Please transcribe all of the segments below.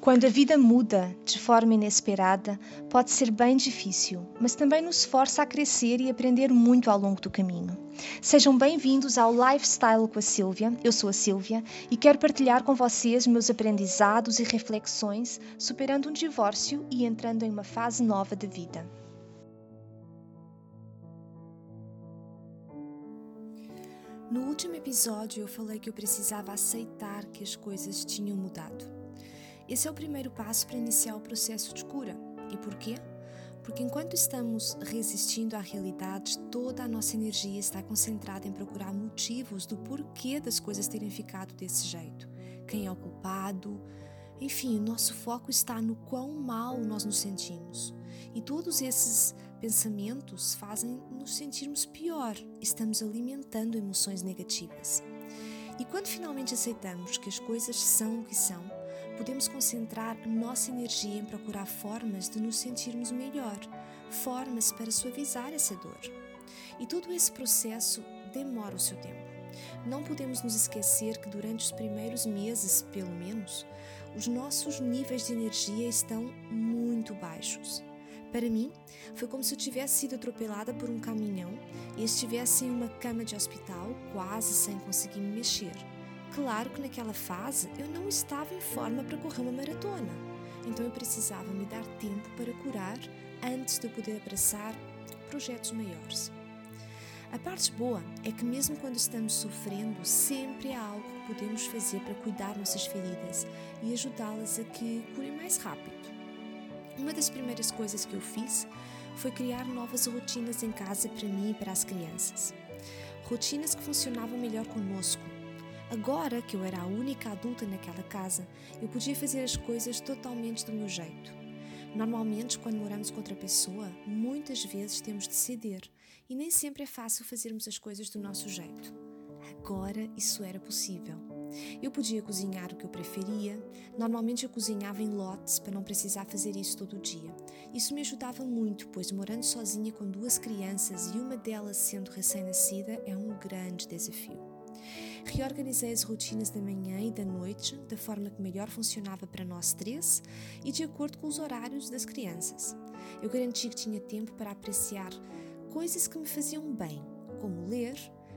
Quando a vida muda de forma inesperada, pode ser bem difícil, mas também nos força a crescer e aprender muito ao longo do caminho. Sejam bem-vindos ao Lifestyle com a Silvia. Eu sou a Silvia e quero partilhar com vocês meus aprendizados e reflexões superando um divórcio e entrando em uma fase nova de vida. No último episódio, eu falei que eu precisava aceitar que as coisas tinham mudado esse é o primeiro passo para iniciar o processo de cura. E por quê? Porque enquanto estamos resistindo à realidade, toda a nossa energia está concentrada em procurar motivos do porquê das coisas terem ficado desse jeito. Quem é o culpado? Enfim, o nosso foco está no quão mal nós nos sentimos. E todos esses pensamentos fazem nos sentirmos pior. Estamos alimentando emoções negativas. E quando finalmente aceitamos que as coisas são o que são, podemos concentrar nossa energia em procurar formas de nos sentirmos melhor, formas para suavizar essa dor. E todo esse processo demora o seu tempo. Não podemos nos esquecer que durante os primeiros meses, pelo menos, os nossos níveis de energia estão muito baixos. Para mim, foi como se eu tivesse sido atropelada por um caminhão e estivesse em uma cama de hospital, quase sem conseguir me mexer. Claro que naquela fase eu não estava em forma para correr uma maratona, então eu precisava me dar tempo para curar antes de eu poder abraçar projetos maiores. A parte boa é que, mesmo quando estamos sofrendo, sempre há algo que podemos fazer para cuidar nossas feridas e ajudá-las a que curem mais rápido. Uma das primeiras coisas que eu fiz foi criar novas rotinas em casa para mim e para as crianças. Rotinas que funcionavam melhor conosco, Agora que eu era a única adulta naquela casa, eu podia fazer as coisas totalmente do meu jeito. Normalmente, quando moramos com outra pessoa, muitas vezes temos de ceder e nem sempre é fácil fazermos as coisas do nosso jeito. Agora isso era possível. Eu podia cozinhar o que eu preferia. Normalmente eu cozinhava em lotes para não precisar fazer isso todo dia. Isso me ajudava muito, pois morando sozinha com duas crianças e uma delas sendo recém-nascida é um grande desafio. Reorganizei as rotinas da manhã e da noite da forma que melhor funcionava para nós três e de acordo com os horários das crianças. Eu garanti que tinha tempo para apreciar coisas que me faziam bem, como ler,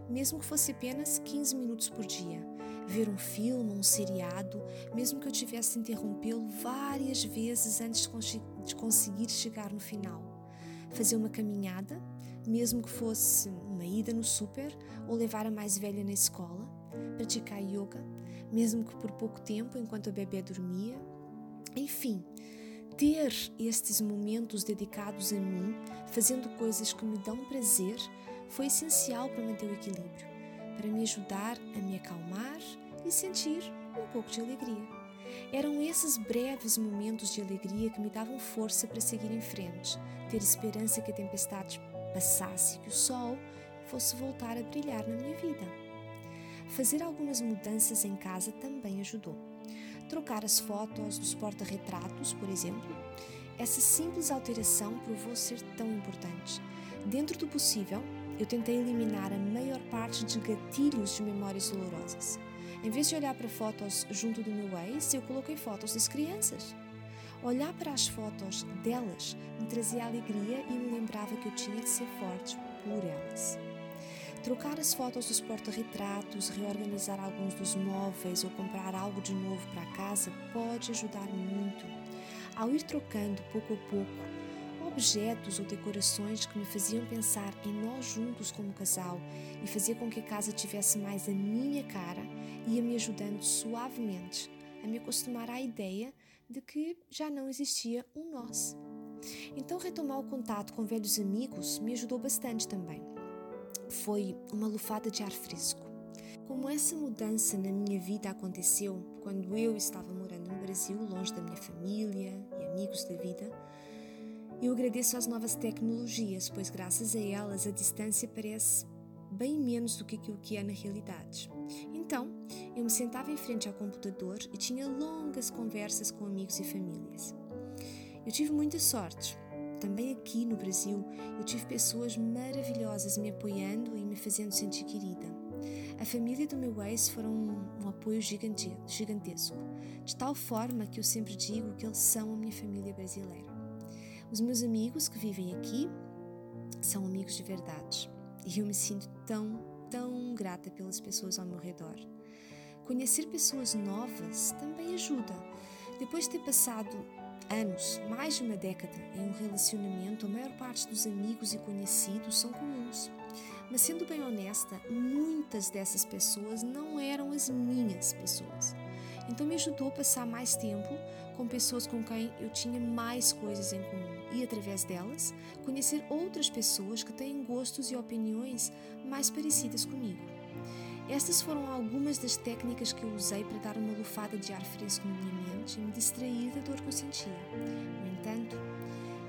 mesmo que fosse apenas 15 minutos por dia, ver um filme, um seriado, mesmo que eu tivesse de interrompê-lo várias vezes antes de conseguir chegar no final, fazer uma caminhada, mesmo que fosse uma ida no super ou levar a mais velha na escola, praticar yoga, mesmo que por pouco tempo enquanto a bebê dormia. Enfim, ter estes momentos dedicados a mim, fazendo coisas que me dão prazer, foi essencial para manter o equilíbrio, para me ajudar a me acalmar e sentir um pouco de alegria. Eram esses breves momentos de alegria que me davam força para seguir em frente, ter esperança que a tempestade passasse, que o sol fosse voltar a brilhar na minha vida. Fazer algumas mudanças em casa também ajudou. Trocar as fotos dos porta-retratos, por exemplo, essa simples alteração provou ser tão importante. Dentro do possível, eu tentei eliminar a maior parte de gatilhos de memórias dolorosas. Em vez de olhar para fotos junto do meu ex, eu coloquei fotos das crianças. Olhar para as fotos delas me trazia alegria e me lembrava que eu tinha de ser forte por elas. Trocar as fotos dos porta-retratos, reorganizar alguns dos móveis ou comprar algo de novo para casa pode ajudar muito. Ao ir trocando pouco a pouco objetos ou decorações que me faziam pensar em nós juntos como casal e fazia com que a casa tivesse mais a minha cara, ia me ajudando suavemente a me acostumar à ideia de que já não existia um nós. Então, retomar o contato com velhos amigos me ajudou bastante também. Foi uma lufada de ar fresco. Como essa mudança na minha vida aconteceu quando eu estava morando no Brasil, longe da minha família e amigos da vida, eu agradeço às novas tecnologias, pois graças a elas a distância parece bem menos do que aquilo que é na realidade. Então, eu me sentava em frente ao computador e tinha longas conversas com amigos e famílias. Eu tive muita sorte. Também aqui no Brasil, eu tive pessoas maravilhosas me apoiando e me fazendo sentir querida. A família do meu ex foram um, apoio gigantesco, de tal forma que eu sempre digo que eles são a minha família brasileira. Os meus amigos que vivem aqui são amigos de verdade e eu me sinto tão, tão grata pelas pessoas ao meu redor. Conhecer pessoas novas também ajuda. Depois de ter passado anos, mais de uma década, em um relacionamento, a maior parte dos amigos e conhecidos são comuns. Mas sendo bem honesta, muitas dessas pessoas não eram as minhas pessoas. Então me ajudou a passar mais tempo com pessoas com quem eu tinha mais coisas em comum e, através delas, conhecer outras pessoas que têm gostos e opiniões mais parecidas comigo. Estas foram algumas das técnicas que eu usei para dar uma lufada de ar fresco na minha mente e me distrair da dor que eu sentia. No entanto,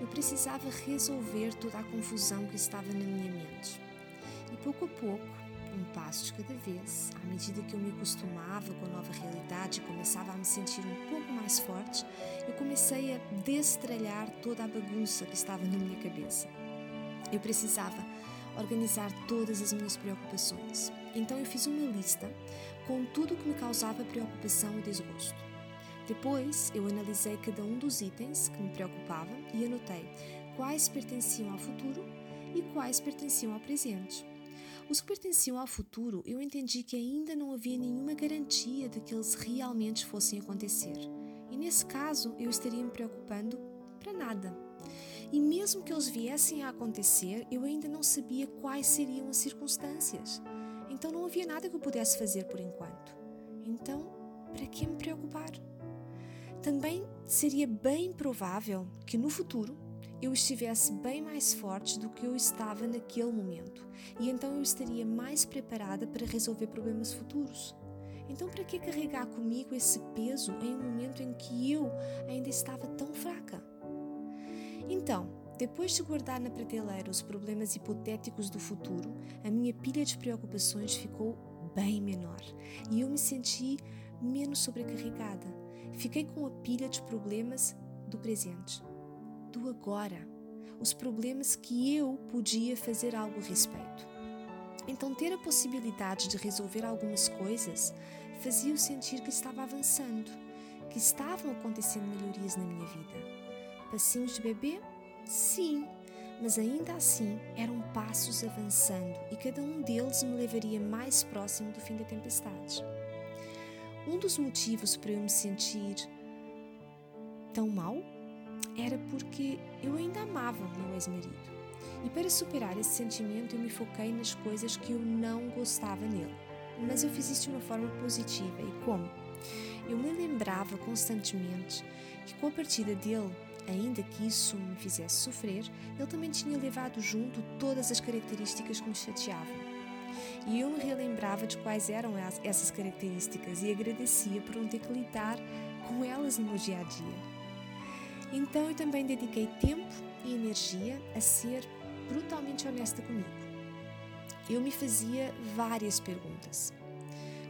eu precisava resolver toda a confusão que estava na minha mente. E pouco a pouco, um passo de cada vez, à medida que eu me acostumava com a nova realidade e começava a me sentir um pouco mais forte, eu comecei a destralhar toda a bagunça que estava na minha cabeça. Eu precisava organizar todas as minhas preocupações. Então eu fiz uma lista com tudo o que me causava preocupação e desgosto. Depois eu analisei cada um dos itens que me preocupavam e anotei quais pertenciam ao futuro e quais pertenciam ao presente. Os que pertenciam ao futuro, eu entendi que ainda não havia nenhuma garantia de que eles realmente fossem acontecer. E nesse caso, eu estaria me preocupando para nada. E mesmo que eles viessem a acontecer, eu ainda não sabia quais seriam as circunstâncias. Então não havia nada que eu pudesse fazer por enquanto. Então, para que me preocupar? Também seria bem provável que no futuro eu estivesse bem mais forte do que eu estava naquele momento, e então eu estaria mais preparada para resolver problemas futuros. Então, para que carregar comigo esse peso em um momento em que eu ainda estava tão fraca? Então, depois de guardar na prateleira os problemas hipotéticos do futuro, a minha pilha de preocupações ficou bem menor e eu me senti menos sobrecarregada. Fiquei com a pilha de problemas do presente, do agora, os problemas que eu podia fazer algo a respeito. Então, ter a possibilidade de resolver algumas coisas fazia-o sentir que estava avançando, que estavam acontecendo melhorias na minha vida. Passinhos de bebê? Sim, mas ainda assim eram passos avançando e cada um deles me levaria mais próximo do fim da tempestade. Um dos motivos para eu me sentir tão mal era porque eu ainda amava meu ex-marido. E para superar esse sentimento, eu me foquei nas coisas que eu não gostava nele. Mas eu fiz isso de uma forma positiva. E como? Eu me lembrava constantemente que com a partida dele Ainda que isso me fizesse sofrer, ele também tinha levado junto todas as características que me chateavam. E eu me relembrava de quais eram essas características e agradecia por não ter que lidar com elas no meu dia a dia. Então eu também dediquei tempo e energia a ser brutalmente honesta comigo. Eu me fazia várias perguntas,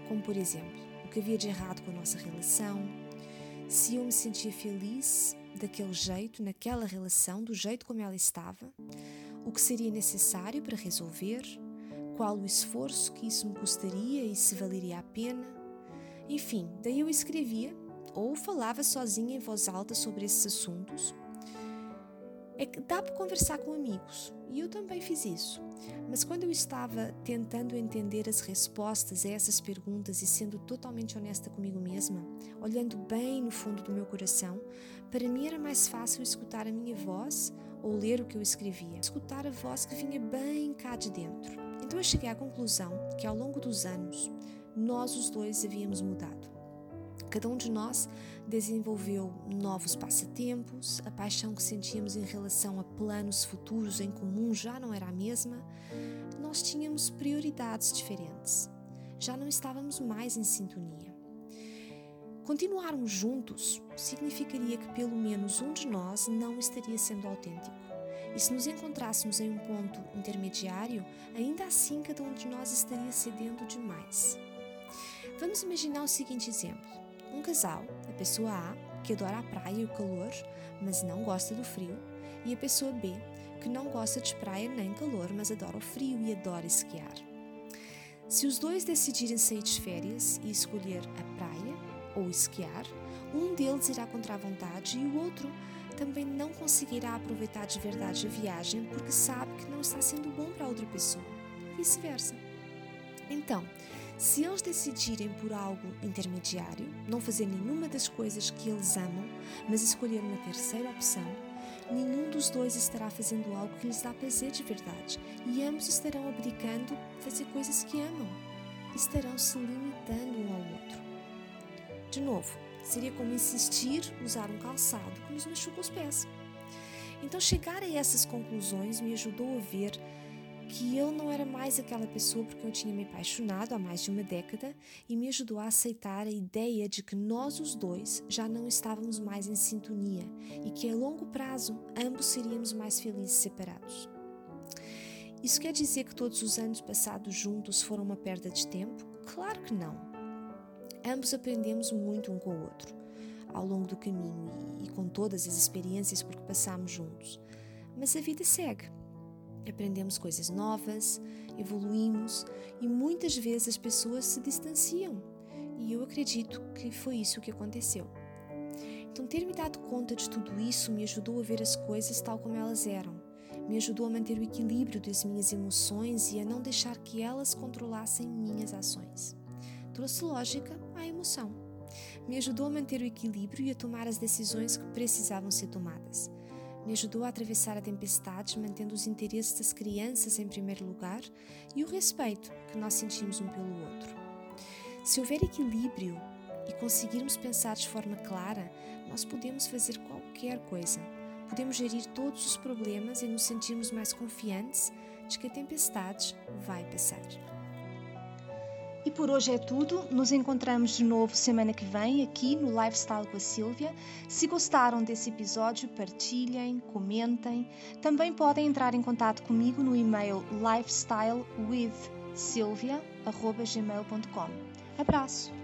como por exemplo, o que havia de errado com a nossa relação, se eu me sentia feliz daquele jeito, naquela relação, do jeito como ela estava, o que seria necessário para resolver, qual o esforço que isso me custaria e se valeria a pena. Enfim, daí eu escrevia ou falava sozinha em voz alta sobre esses assuntos. É que dá para conversar com amigos, e eu também fiz isso. Mas quando eu estava tentando entender as respostas a essas perguntas e sendo totalmente honesta comigo mesma, olhando bem no fundo do meu coração, para mim era mais fácil escutar a minha voz ou ler o que eu escrevia, escutar a voz que vinha bem cá de dentro. Então eu cheguei à conclusão que ao longo dos anos, nós os dois havíamos mudado. Cada um de nós desenvolveu novos passatempos, a paixão que sentíamos em relação a planos futuros em comum já não era a mesma, nós tínhamos prioridades diferentes, já não estávamos mais em sintonia. Continuarmos juntos significaria que pelo menos um de nós não estaria sendo autêntico. E se nos encontrássemos em um ponto intermediário, ainda assim cada um de nós estaria cedendo demais. Vamos imaginar o seguinte exemplo um casal, a pessoa A, que adora a praia e o calor, mas não gosta do frio, e a pessoa B, que não gosta de praia nem calor, mas adora o frio e adora esquiar. Se os dois decidirem sair de férias e escolher a praia ou esquiar, um deles irá contra a vontade e o outro também não conseguirá aproveitar de verdade a viagem porque sabe que não está sendo bom para outra pessoa. Vice-versa. Então, se eles decidirem por algo intermediário, não fazer nenhuma das coisas que eles amam, mas escolher uma terceira opção, nenhum dos dois estará fazendo algo que lhes dá prazer de verdade e ambos estarão abdicando de fazer coisas que amam. Estarão se limitando um ao outro. De novo, seria como insistir usar um calçado que nos machuca os pés. Então, chegar a essas conclusões me ajudou a ver que eu não era mais aquela pessoa porque eu tinha me apaixonado há mais de uma década e me ajudou a aceitar a ideia de que nós os dois já não estávamos mais em sintonia e que a longo prazo ambos seríamos mais felizes separados. Isso quer dizer que todos os anos passados juntos foram uma perda de tempo? Claro que não. Ambos aprendemos muito um com o outro ao longo do caminho e, com todas as experiências por que passamos juntos. Mas a vida segue aprendemos coisas novas, evoluímos e muitas vezes as pessoas se distanciam. E eu acredito que foi isso que aconteceu. Então, ter me dado conta de tudo isso me ajudou a ver as coisas tal como elas eram. Me ajudou a manter o equilíbrio das minhas emoções e a não deixar que elas controlassem minhas ações. Trouxe lógica à emoção. Me ajudou a manter o equilíbrio e a tomar as decisões que precisavam ser tomadas me ajudou a atravessar a tempestade, mantendo os interesses das crianças em primeiro lugar e o respeito que nós sentimos um pelo outro. Se houver equilíbrio e conseguirmos pensar de forma clara, nós podemos fazer qualquer coisa. Podemos gerir todos os problemas e nos sentirmos mais confiantes de que a tempestade vai passar. E por hoje é tudo. Nos encontramos de novo semana que vem aqui no Lifestyle com a Silvia. Se gostaram desse episódio, partilhem, comentem. Também podem entrar em contato comigo no e-mail lifestylewithsilvia@gmail.com. Abraço.